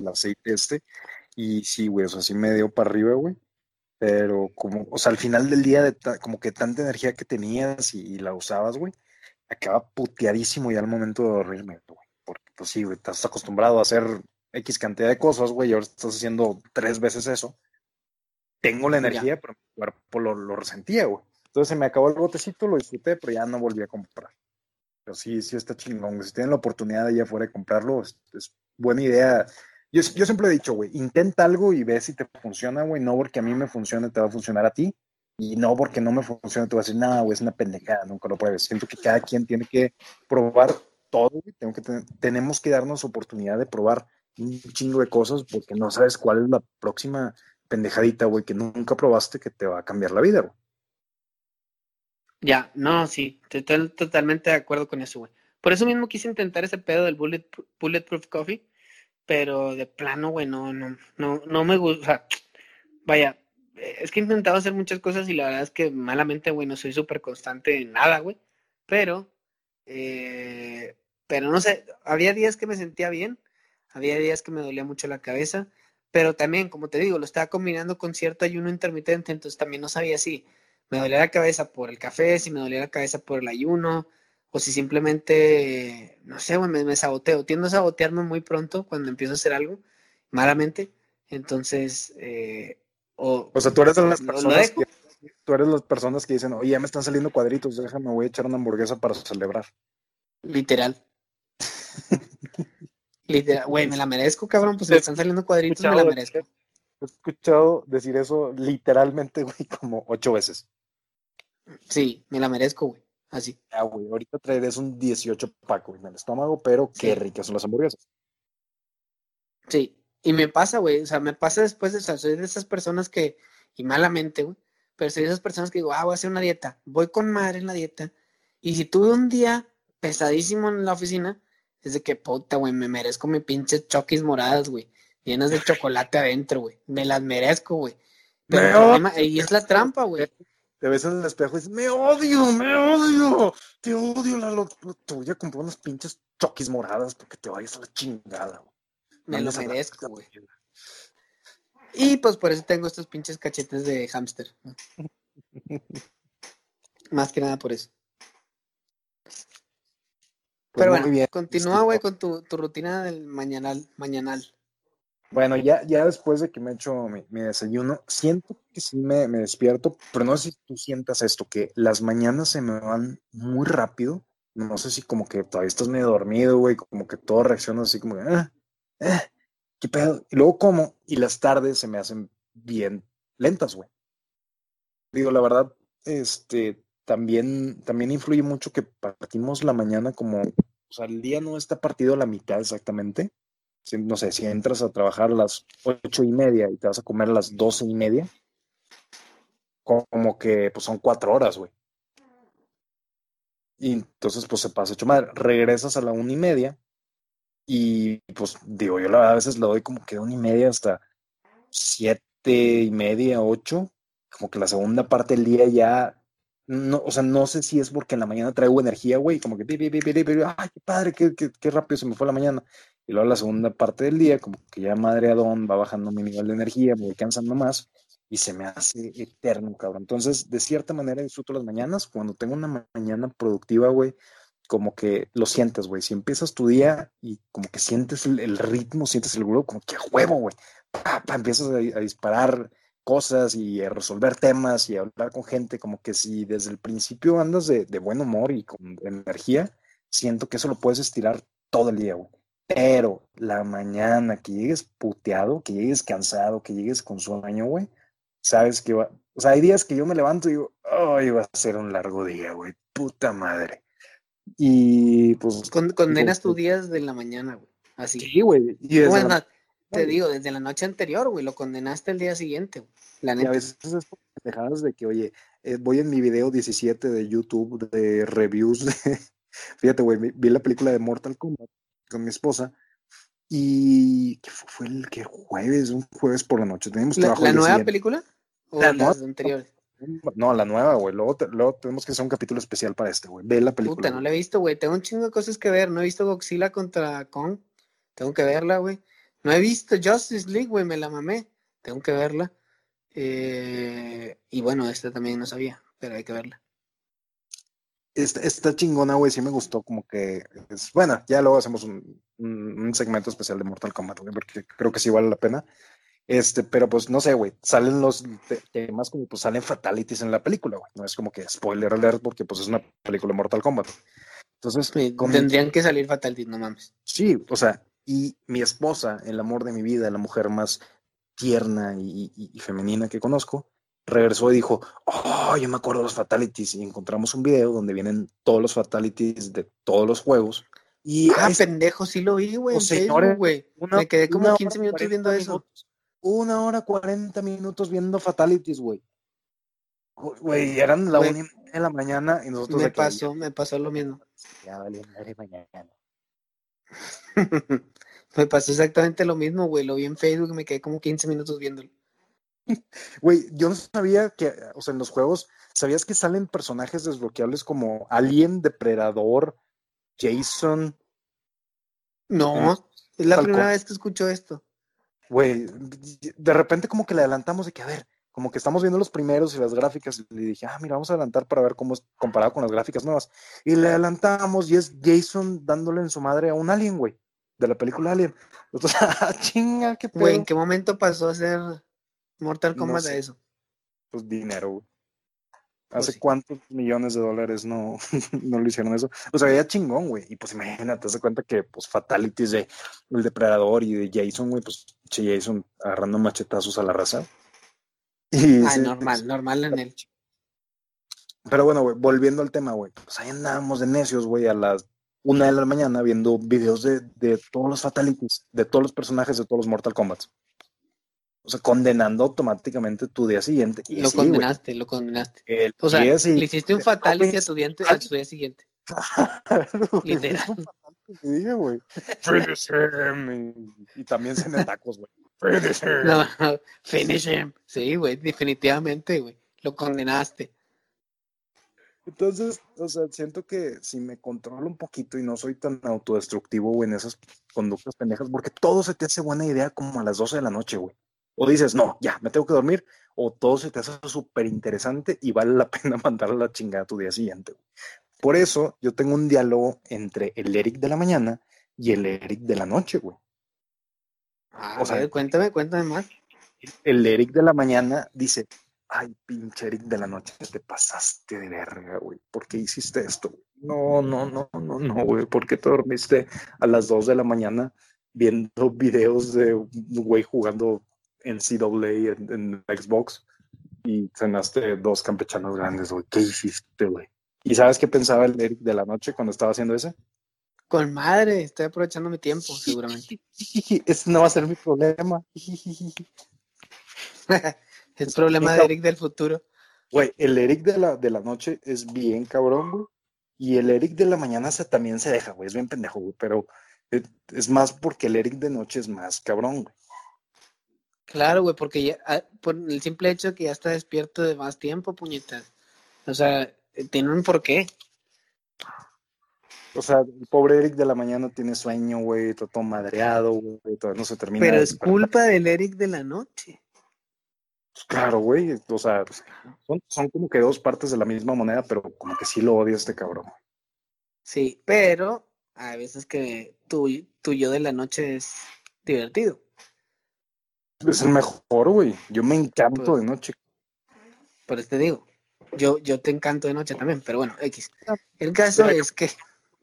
Speaker 1: aceite este. Y sí, güey, o sea, sí me dio para arriba, güey pero como, o sea, al final del día, de como que tanta energía que tenías y, la usabas, güey, acaba puteadísimo ya al momento de dormirme, güey. Porque, pues sí, güey, estás acostumbrado a hacer X cantidad de cosas, güey, y ahora estás haciendo tres veces eso. Tengo la energía, pero mi cuerpo lo, resentía, güey. Entonces se me acabó el botecito, lo disfruté, pero ya no volví a comprar. Pero sí, sí está chingón. Si tienen la oportunidad de allá afuera de comprarlo, es buena idea yo, siempre he dicho, güey, intenta algo y ve si te funciona, güey. No porque a mí me funcione, te va a funcionar a ti. Y no porque no me funcione, te va a decir, nada, güey, es una pendejada, nunca lo pruebes. Siento que cada quien tiene que probar todo, güey. Tengo que tenemos que darnos oportunidad de probar un chingo de cosas porque no sabes cuál es la próxima pendejadita, güey, que nunca probaste que te va a cambiar la vida, güey.
Speaker 2: Ya, no, sí, estoy totalmente de acuerdo con eso, güey. Por eso mismo quise intentar ese pedo del bullet, Bulletproof Coffee, pero de plano, güey, no, no, no, no me gusta, vaya, es que he intentado hacer muchas cosas y la verdad es que malamente, güey, no soy súper constante en nada, güey, pero, eh, pero no sé, había días que me sentía bien, había días que me dolía mucho la cabeza, pero también, como te digo, lo estaba combinando con cierto ayuno intermitente, entonces también no sabía si me dolía la cabeza por el café, si me dolía la cabeza por el ayuno, o si simplemente, no sé, me, me, saboteo. Tiendo a sabotearme muy pronto cuando empiezo a hacer algo malamente. Entonces, eh, o,
Speaker 1: o, sea, tú eres de las personas que, tú eres las personas que dicen, oye, ya me están saliendo cuadritos, déjame, voy a echar una hamburguesa para celebrar.
Speaker 2: Literal. [LAUGHS] Literal, güey, me la merezco, cabrón, pues me están saliendo cuadritos, me la merezco.
Speaker 1: He escuchado decir eso literalmente, güey, como ocho veces.
Speaker 2: Sí, me la merezco, güey. Así.
Speaker 1: Ah, güey, ahorita traerás un 18 paco en el estómago, pero qué ricas son las hamburguesas.
Speaker 2: Sí, y me pasa, güey, o sea, me pasa después de, o sea, soy de esas personas que, y malamente, güey, pero soy de esas personas que digo, ah, voy a hacer una dieta, voy con madre en la dieta, y si tuve un día pesadísimo en la oficina, es de que puta, güey, me merezco mis pinches choquis moradas, güey, llenas de chocolate adentro, güey, me las merezco, güey. Pero y es la trampa, güey
Speaker 1: te ves en el espejo y dices, me odio, me odio, te odio, la te voy a comprar unas pinches choquis moradas porque te vayas a la chingada.
Speaker 2: Me lo merezco, güey. Y pues por eso tengo estos pinches cachetes de hámster. [LAUGHS] Más que nada por eso. Pues Pero bueno, continúa, güey, con tu, tu, rutina del mañanal, mañanal.
Speaker 1: Bueno, ya, ya después de que me echo mi, desayuno, siento que sí me, despierto, pero no sé si tú sientas esto, que las mañanas se me van muy rápido. No sé si como que todavía estás medio dormido, güey, como que todo reacciona así como, ah, ah, qué pedo. Y luego como, y las tardes se me hacen bien lentas, güey. Digo, la verdad, este, también, también influye mucho que partimos la mañana como, o sea, el día no está partido a la mitad exactamente no sé, si entras a trabajar a las ocho y media y te vas a comer a las doce y media, como que pues son cuatro horas, güey. Y entonces, pues se pasa hecho madre. Regresas a la una y media. Y pues digo, yo a veces le doy como que una y media hasta siete y media, ocho. Como que la segunda parte del día ya. No, o sea, no sé si es porque en la mañana traigo energía, güey, como que, ay, padre, qué, qué, rápido se me fue la mañana. Y luego la segunda parte del día, como que ya madre Adón va bajando mi nivel de energía, me voy cansando más y se me hace eterno, cabrón. Entonces, de cierta manera disfruto las mañanas. Cuando tengo una mañana productiva, güey, como que lo sientes, güey. Si empiezas tu día y como que sientes el, ritmo, sientes el grupo, como que a huevo, güey. empiezas a, disparar cosas y a resolver temas y a hablar con gente, como que si desde el principio andas de, de buen humor y con energía, siento que eso lo puedes estirar todo el día, güey. Pero la mañana que llegues puteado, que llegues cansado, que llegues con sueño, güey, sabes que va, o sea, hay días que yo me levanto y digo, ay, va a ser un largo día, güey, puta madre. Y pues...
Speaker 2: condenas tus días de la mañana, güey, así.
Speaker 1: Sí, güey.
Speaker 2: Bueno, te digo, desde la noche anterior, güey, lo condenaste el día siguiente, güey. La
Speaker 1: neta. Y a veces es dejadas de que, oye, eh, voy en mi video 17 de YouTube de reviews de... [LAUGHS] Fíjate, güey, vi la película de Mortal Kombat con mi esposa y que fue, el que jueves, un jueves por la noche. Teníamos
Speaker 2: ¿La, ¿la nueva película? ¿O la las anteriores?
Speaker 1: No, la nueva, güey. Luego, tenemos que hacer un capítulo especial para este, güey. Ve la película.
Speaker 2: Puta, no la he visto, güey. Tengo un chingo de cosas que ver. No he visto Godzilla contra Kong. Tengo que verla, güey. No he visto Justice League, güey. Me la mamé. Tengo que verla. Eh, y bueno, esta también no sabía, pero hay que verla.
Speaker 1: Está, chingona, güey, sí me gustó, como que es, bueno, ya luego hacemos un, un, segmento especial de Mortal Kombat, güey, porque creo que sí vale la pena. Este, pero pues no sé, güey, salen los temas como pues salen fatalities en la película, güey. No es como que spoiler alert porque pues es una película de Mortal Kombat. Entonces,
Speaker 2: tendrían que salir fatalities, no mames.
Speaker 1: Sí, o sea, y mi esposa, el amor de mi vida, la mujer más tierna y femenina que conozco, regresó y dijo, oh, yo me acuerdo de los fatalities y encontramos un video donde vienen todos los fatalities de todos los juegos. Y
Speaker 2: ah, pendejo, sí lo vi, güey. Güey. Me quedé como 15 minutos viendo eso.
Speaker 1: Una hora 40 minutos viendo fatalities, güey. Güey, eran la una de la mañana y nosotros...
Speaker 2: Me pasó, me pasó lo mismo.
Speaker 1: Ya valió madre mañana. [LAUGHS]
Speaker 2: me pasó exactamente lo mismo, güey. Lo vi en Facebook y me quedé como 15 minutos viéndolo.
Speaker 1: Güey, yo no sabía que, o sea, en los juegos, ¿sabías que salen personajes desbloqueables como Alien, Depredador, Jason?
Speaker 2: No, es la primera vez que escucho esto.
Speaker 1: Güey, de repente como que le adelantamos de que, a ver, como que estamos viendo los primeros y las gráficas, y le dije, ah, mira, vamos a adelantar para ver cómo es comparado con las gráficas nuevas. Y le adelantamos y es Jason dándole en su madre a un alien, güey, de la película Alien. [LAUGHS] Entonces, ah, chinga, qué
Speaker 2: Güey, ¿en qué momento pasó a ser Mortal Kombat de eso.
Speaker 1: Pues dinero, pues ¿Hace cuántos millones de dólares no, [LAUGHS] no lo hicieron eso? O sea, ya chingón, güey. Y pues imagínate, te das cuenta que pues fatalities de el depredador y de Jason, güey, pues che, Jason agarrando machetazos a la raza.
Speaker 2: Y, Ay, normal, normal en él.
Speaker 1: Pero bueno, güey, volviendo al tema, güey. Pues ahí andábamos de necios, güey, a las una de la mañana viendo videos de, de todos los fatalities, de todos los personajes de todos los Mortal Kombat. O sea, condenando automáticamente tu día siguiente.
Speaker 2: lo condenaste, lo condenaste. o sea, le hiciste un fatality a tu, día, a tu día siguiente. [LAUGHS] Literal.
Speaker 1: Dije, güey. Y, también se me tacos, güey.
Speaker 2: Finish him. No, [LAUGHS] finish him. Sí, güey, definitivamente, güey. Lo condenaste.
Speaker 1: Entonces, o sea, siento que si me controlo un poquito y no soy tan autodestructivo, güey, en esas conductas pendejas, porque todo se te hace buena idea como a las 12 de la noche, güey. O dices, no, ya, me tengo que dormir, o todo se te hace súper interesante y vale la [LAUGHS] pena mandar a la chingada tu día siguiente. Por eso yo tengo un diálogo entre el Eric de la mañana y el Eric de la noche, güey.
Speaker 2: Ah, o sea, cuéntame, cuéntame más.
Speaker 1: El Eric de la mañana dice, ay, pinche Eric de la noche, te pasaste de verga, güey. ¿Por qué hiciste esto? No, no, no, no, no, güey. ¿Por qué te dormiste a las 2 de la mañana viendo videos de un güey jugando en CWA en, Xbox y cenaste dos campechanos grandes, güey. ¿Qué hiciste, güey? ¿Y sabes qué pensaba el Eric de la noche cuando estaba haciendo eso?
Speaker 2: Con madre, estoy aprovechando mi tiempo, seguramente.
Speaker 1: Ese no va a ser mi problema. [LAUGHS]
Speaker 2: es problema de Eric del futuro.
Speaker 1: Güey, el Eric de la, de la noche es bien cabrón, güey. Y el Eric de la mañana se, también se deja, güey, es bien pendejo, güey, pero es, es más porque el Eric de noche es más cabrón, güey.
Speaker 2: Claro, güey, porque ya, ah, por el simple hecho de que ya está despierto de más tiempo, puñetas. O sea, eh, tiene un porqué.
Speaker 1: O sea, el pobre Eric de la mañana tiene sueño, güey, todo madreado, güey, todavía no se termina.
Speaker 2: Pero es culpa del Eric de la noche.
Speaker 1: Pues claro, güey, o sea, son, son como que dos partes de la misma moneda, pero como que sí lo odia este cabrón.
Speaker 2: Sí, pero hay veces que tu, tu yo de la noche es divertido.
Speaker 1: Es el mejor, güey. Yo me encanto
Speaker 2: Pues-
Speaker 1: de noche.
Speaker 2: Por eso te digo. Yo, yo te encanto de noche también, pero bueno, X. El caso es que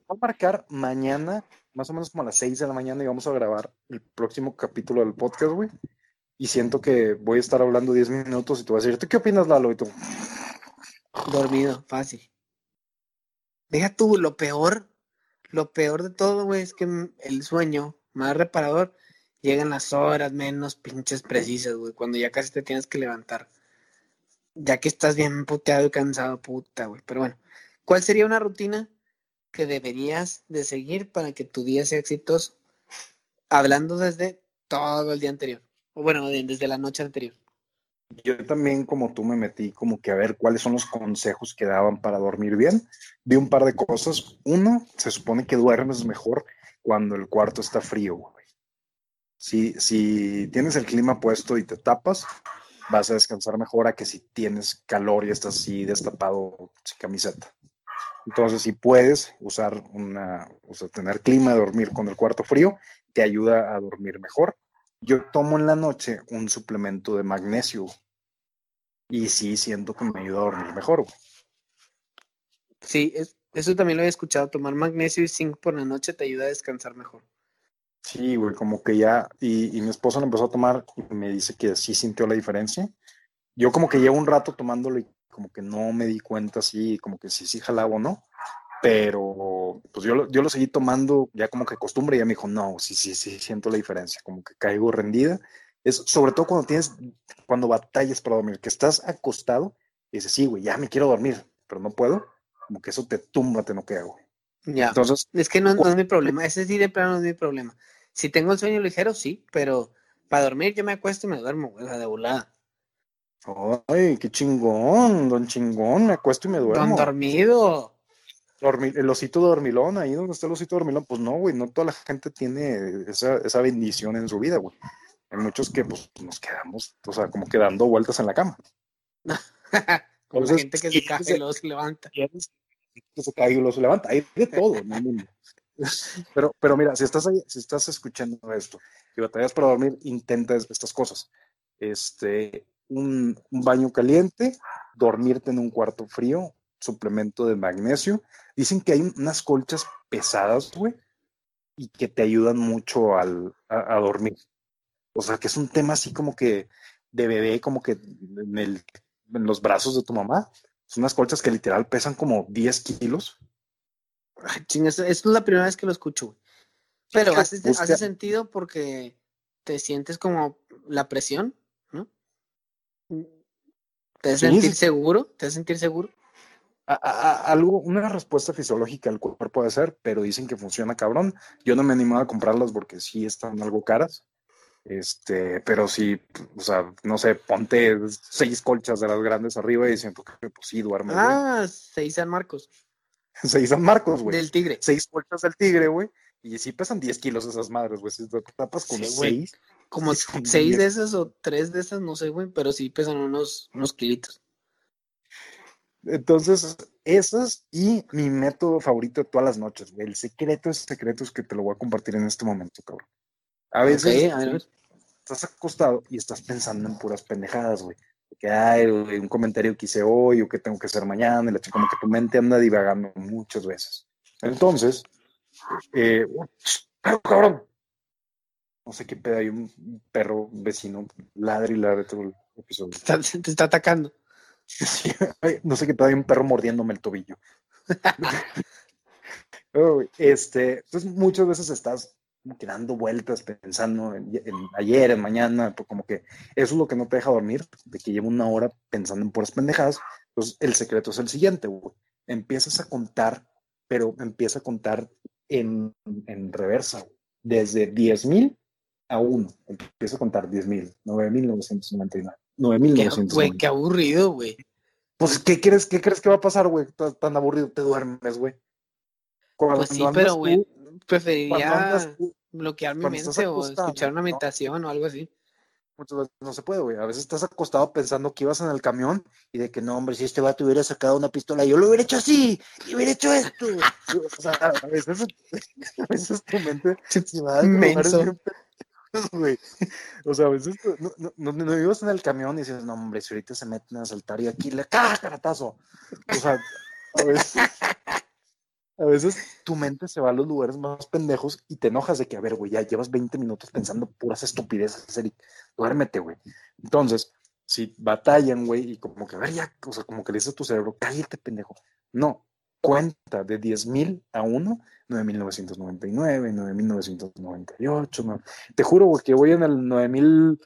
Speaker 1: Voy a marcar mañana, más o menos como a las 6 de la mañana, y vamos a grabar el próximo capítulo del podcast, güey. Y siento que voy a estar hablando 10 minutos y tú vas a decir, ¿tú qué opinas, Lalo? Y tú,
Speaker 2: dormido, fácil. Deja tú, lo peor, lo peor de todo, güey, es que el sueño más reparador llegan las horas menos pinches precisas, güey, cuando ya casi te tienes que levantar. Ya que estás bien puteado y cansado, puta, güey. Pero bueno, ¿cuál sería una rutina que deberías de seguir para que tu día sea exitoso? Hablando desde todo el día anterior. O bueno, de- desde la noche anterior.
Speaker 1: Yo también, como tú, me metí como que a ver cuáles son los consejos que daban para dormir bien. Vi un par de cosas. Uno, se supone que duermes mejor cuando el cuarto está frío, güey. Si, si tienes el clima puesto y te tapas, vas a descansar mejor a que si tienes calor y estás así destapado sin camiseta. Entonces, si puedes usar una, o sea, tener clima de dormir con el cuarto frío, te ayuda a dormir mejor. Yo tomo en la noche un suplemento de magnesio y sí siento que me ayuda a dormir mejor. güey.
Speaker 2: Sí, es- eso también lo he escuchado. Tomar magnesio y zinc por la noche te ayuda a descansar mejor.
Speaker 1: Sí, güey, como que ya, y, y mi esposa lo empezó a tomar y me dice que sí sintió la diferencia. Yo como que llevo un rato tomándolo y como que no me di cuenta así, como que sí, sí jalaba o no, pero pues yo, lo- yo lo seguí tomando ya como que costumbre y ella me dijo, no, sí, sí, sí, siento la diferencia, como que caigo rendida. Es sobre todo cuando tienes, cuando batallas para dormir, que estás acostado y dices, sí, güey, ya me quiero dormir, pero no puedo, como que eso te tumba, te noquea, güey.
Speaker 2: Ya.
Speaker 1: Entonces,
Speaker 2: Es que no, no es mi problema. Ese sí de plano no es mi problema. Si tengo el sueño ligero, sí, pero para dormir yo me acuesto y me duermo, güey, o sea, de volada.
Speaker 1: Ay, qué chingón, don chingón, me acuesto y me
Speaker 2: Don
Speaker 1: duermo.
Speaker 2: dormido.
Speaker 1: Dormi- el osito dormilón, ahí donde está el osito dormilón, pues no, güey, no toda la gente tiene esa, esa bendición en su vida, güey. Hay muchos que pues nos quedamos, o sea, como que dando vueltas en la cama. [LAUGHS]
Speaker 2: Con la gente que se cae y luego se levanta.
Speaker 1: Que se cae y luego se levanta, hay de todo en el mundo. [LAUGHS] Pero, pero mira, si estás ahí, si estás escuchando esto y batallas para dormir, intenta es- estas cosas. Este, un, un baño caliente, dormirte en un cuarto frío, suplemento de magnesio. Dicen que hay unas colchas pesadas, güey, y que te ayudan mucho al, a, a dormir. O sea, que es un tema así como que de bebé, como que en, el, en los brazos de tu mamá. Son unas colchas que literal pesan como 10 kilos.
Speaker 2: Ay, chinga, eso- esto es la primera vez que lo escucho, güey. Pero hace, sentido porque te sientes como la presión. Te hace
Speaker 1: Sí,
Speaker 2: sentir
Speaker 1: sí.
Speaker 2: seguro, te hace sentir seguro.
Speaker 1: A- a- a- algo, una respuesta fisiológica al cuerpo puede ser, pero dicen que funciona cabrón. Yo no me he animado a comprarlas porque sí están algo caras. Este, pero sí, o sea, no sé, ponte seis colchas de las grandes arriba y siento que pues sí duerme.
Speaker 2: Ah, seis San Marcos, [LAUGHS]
Speaker 1: Seis San Marcos, güey.
Speaker 2: del tigre.
Speaker 1: Seis colchas del tigre, güey. Y sí pesan 10 kilos esas madres, güey. Si te tapas con
Speaker 2: Sí, güey. Como seis de esas o tres de esas, no sé, güey, pero sí pesan unos, unos kilitos.
Speaker 1: Entonces, esas y mi método favorito de todas las noches, güey. El secreto es secreto es que te lo voy a compartir en este momento, cabrón. A veces
Speaker 2: Ok, a ver.
Speaker 1: estás acostado y estás pensando en puras pendejadas, güey. Que hay un comentario que hice hoy o que tengo que hacer mañana, y la chica, como que tu mente anda divagando muchas veces. Entonces, eh, ¡ah, cabrón! No sé qué pedo, hay un perro vecino, ladre y ladre todo el episodio.
Speaker 2: Está- te está atacando. [LAUGHS]
Speaker 1: Sí, no sé qué pedo, hay un perro mordiéndome el tobillo. [LAUGHS] Oh, este, entonces muchas veces estás como que dando vueltas pensando en, en ayer, en mañana, pues como que eso es lo que no te deja dormir, de que llevo una hora pensando en puras pendejadas. Entonces el secreto es el siguiente, güey. Empiezas a contar pero empieza a contar en, en reversa, desde 10.000 a 1. Empieza a contar 10.000, 9.999. 9.999.
Speaker 2: Güey, qué aburrido, güey.
Speaker 1: Pues, ¿qué crees, ¿qué crees que va a pasar, güey? Tan aburrido, te duermes, güey.
Speaker 2: Pues sí, pero, güey, preferiría bloquear mi mente o escuchar una meditación o algo así
Speaker 1: muchas veces no se puede, güey. A veces estás acostado pensando que ibas en el camión y de que no, hombre, si este vato hubiera sacado una pistola, yo lo hubiera hecho así, y hubiera hecho esto. [LAUGHS] o sea, a veces, [LAUGHS] a veces tu mente se va a güey. O sea, a veces no, no, no, ibas en el camión y dices, no, hombre, si ahorita se meten a saltar y aquí le caga caratazo. O sea, a veces a veces tu mente se va a los lugares más pendejos y te enojas de que, a ver, güey, ya llevas 20 minutos pensando puras estupideces, Eric, duérmete, güey. Entonces, si batallan, güey, y como que, a ver, ya, o sea, como que le dices a tu cerebro, cállate, pendejo. No, cuenta de 10.000 a 1, 9.999, 9.998, no. Te juro, güey, que voy en el 9.000,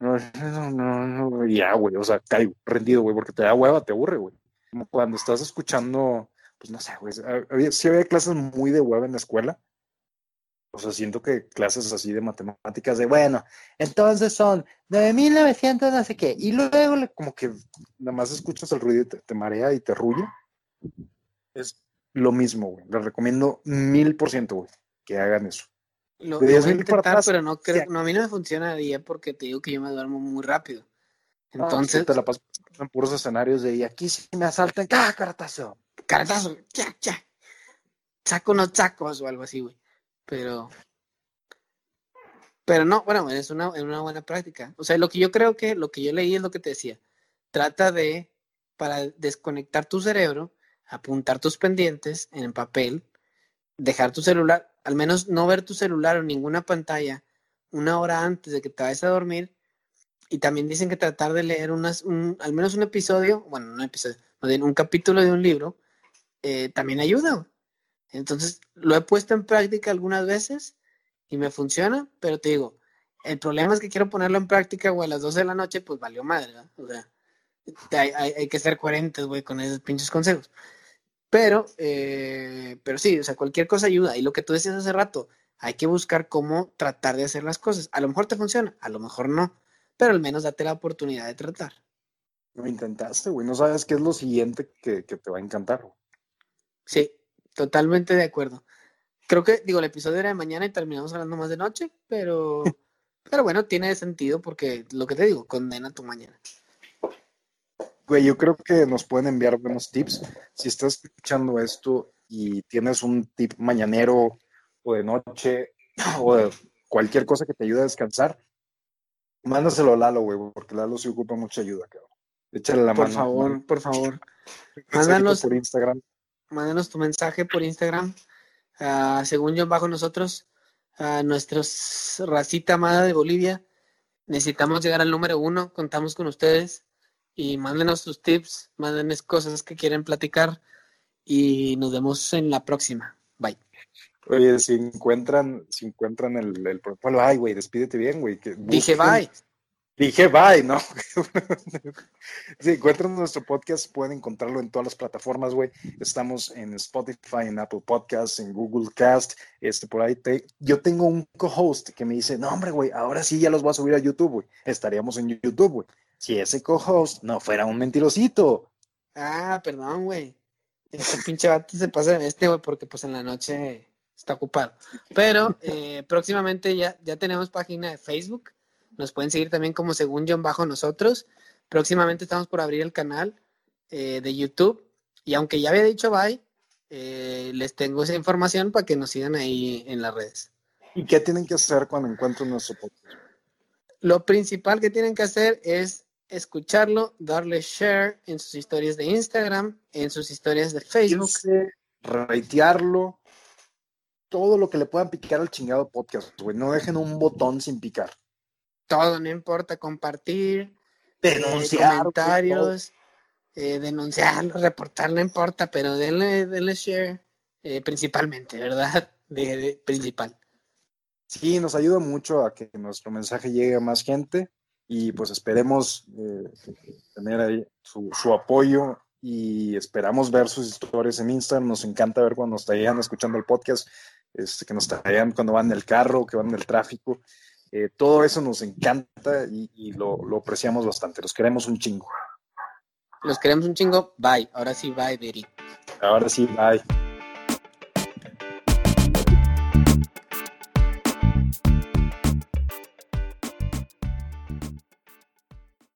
Speaker 1: no, no, no, ya, güey, o sea, caigo rendido, güey, porque te da hueva, te aburre, güey. Como cuando estás escuchando pues no sé, güey, había, sí había clases muy de web en la escuela. O sea, siento que clases así de matemáticas de, bueno, entonces son 9900 no sé qué, y luego como que nada más escuchas el ruido y te, marea y te ruye. Es lo mismo, güey. Les recomiendo mil por ciento, güey, que hagan eso.
Speaker 2: Lo, voy a intentar, pero no creo, no, a mí no me funciona de día porque te digo que yo me duermo muy rápido. Ah, Entonces.
Speaker 1: te la pasas en puros escenarios de, y aquí si me asaltan, ¡ah, caratazo!
Speaker 2: cartazo, ya, ya. Saco unos sacos o algo así, güey. Pero. Pero no, bueno, es una, es una buena práctica. O sea, lo que yo creo que, lo que yo leí es lo que te decía. Trata de, para desconectar tu cerebro, apuntar tus pendientes en papel, dejar tu celular, al menos no ver tu celular o ninguna pantalla una hora antes de que te vayas a dormir. Y también dicen que tratar de leer unas, un, al menos un episodio, bueno, un episodio, un capítulo de un libro eh, también ayuda. Entonces, lo he puesto en práctica algunas veces y me funciona, pero te digo, el problema es que quiero ponerlo en práctica, a las 12 de la noche, pues valió madre. O sea, hay, que ser coherentes, güey, con esos pinches consejos. Pero, eh, pero sí, o sea, cualquier cosa ayuda. Y lo que tú decías hace rato, hay que buscar cómo tratar de hacer las cosas. A lo mejor te funciona, a lo mejor no, pero al menos date la oportunidad de tratar.
Speaker 1: Lo intentaste, güey. No sabes qué es lo siguiente que, que te va a encantar. Güey.
Speaker 2: Sí, totalmente de acuerdo. Creo que, digo, el episodio era de mañana y terminamos hablando más de noche, pero, [LAUGHS] pero bueno, tiene sentido porque lo que te digo, condena tu mañana.
Speaker 1: Güey, yo creo que nos pueden enviar buenos tips. Si estás escuchando esto y tienes un tip mañanero o de noche [CLEARS THROAT] o de cualquier cosa que te ayude a descansar, mándaselo a Lalo, güey, porque Lalo se ocupa mucha ayuda, cabrón. Échale la
Speaker 2: por
Speaker 1: mano.
Speaker 2: Por favor, por favor. [LAUGHS] Mándanos
Speaker 1: por Instagram
Speaker 2: mándanos tu mensaje por Instagram, uh, según yo bajo nosotros, a nuestros racita amada de Bolivia. Necesitamos llegar al número uno, contamos con ustedes y mándenos sus tips, mándenos cosas que quieren platicar y nos vemos en la próxima. Bye.
Speaker 1: Oye, si encuentran, si encuentran el, el bueno, ay, güey, despídete bien, güey.
Speaker 2: Dije bye.
Speaker 1: Dije bye, ¿no? [LAUGHS] si encuentran nuestro podcast, pueden encontrarlo en todas las plataformas, güey. Estamos en Spotify, en Apple Podcasts, en Google Cast, este, por ahí. Te... Yo tengo un co-host que me dice, no, hombre, güey, ahora sí ya los voy a subir a YouTube, güey. Estaríamos en YouTube, güey. Si ese co-host no fuera un mentirosito.
Speaker 2: Ah, perdón, güey. Este pinche vato se pasa de este, güey, porque pues en la noche está ocupado. Pero eh, próximamente ya, ya tenemos página de Facebook nos pueden seguir también como según John Bajo nosotros. Próximamente estamos por abrir el canal eh, de YouTube. Y aunque ya había dicho bye, eh, les tengo esa información para que nos sigan ahí en las redes.
Speaker 1: ¿Y qué tienen que hacer cuando encuentren nuestro podcast?
Speaker 2: Lo principal que tienen que hacer es escucharlo, darle share en sus historias de Instagram, en sus historias de Facebook.
Speaker 1: Reitearlo, todo lo que le puedan picar al chingado podcast, güey. No dejen un botón sin picar
Speaker 2: todo, no importa, compartir,
Speaker 1: denunciar,
Speaker 2: comentarios, eh, denunciarlo, reportar, no importa, pero denle, denle share eh, principalmente, ¿verdad? [LAUGHS] De, principal.
Speaker 1: Sí, nos ayuda mucho a que nuestro mensaje llegue a más gente y pues esperemos eh, tener ahí su, su, apoyo y esperamos ver sus historias en Instagram. Nos encanta ver cuando están escuchando el podcast, este, que nos traían cuando van en el carro, que van en el tráfico. Eh, todo eso nos encanta y, lo, lo, apreciamos bastante. Los queremos un chingo.
Speaker 2: Los queremos un chingo. Bye. Ahora sí, bye, Deri.
Speaker 1: Ahora sí, bye.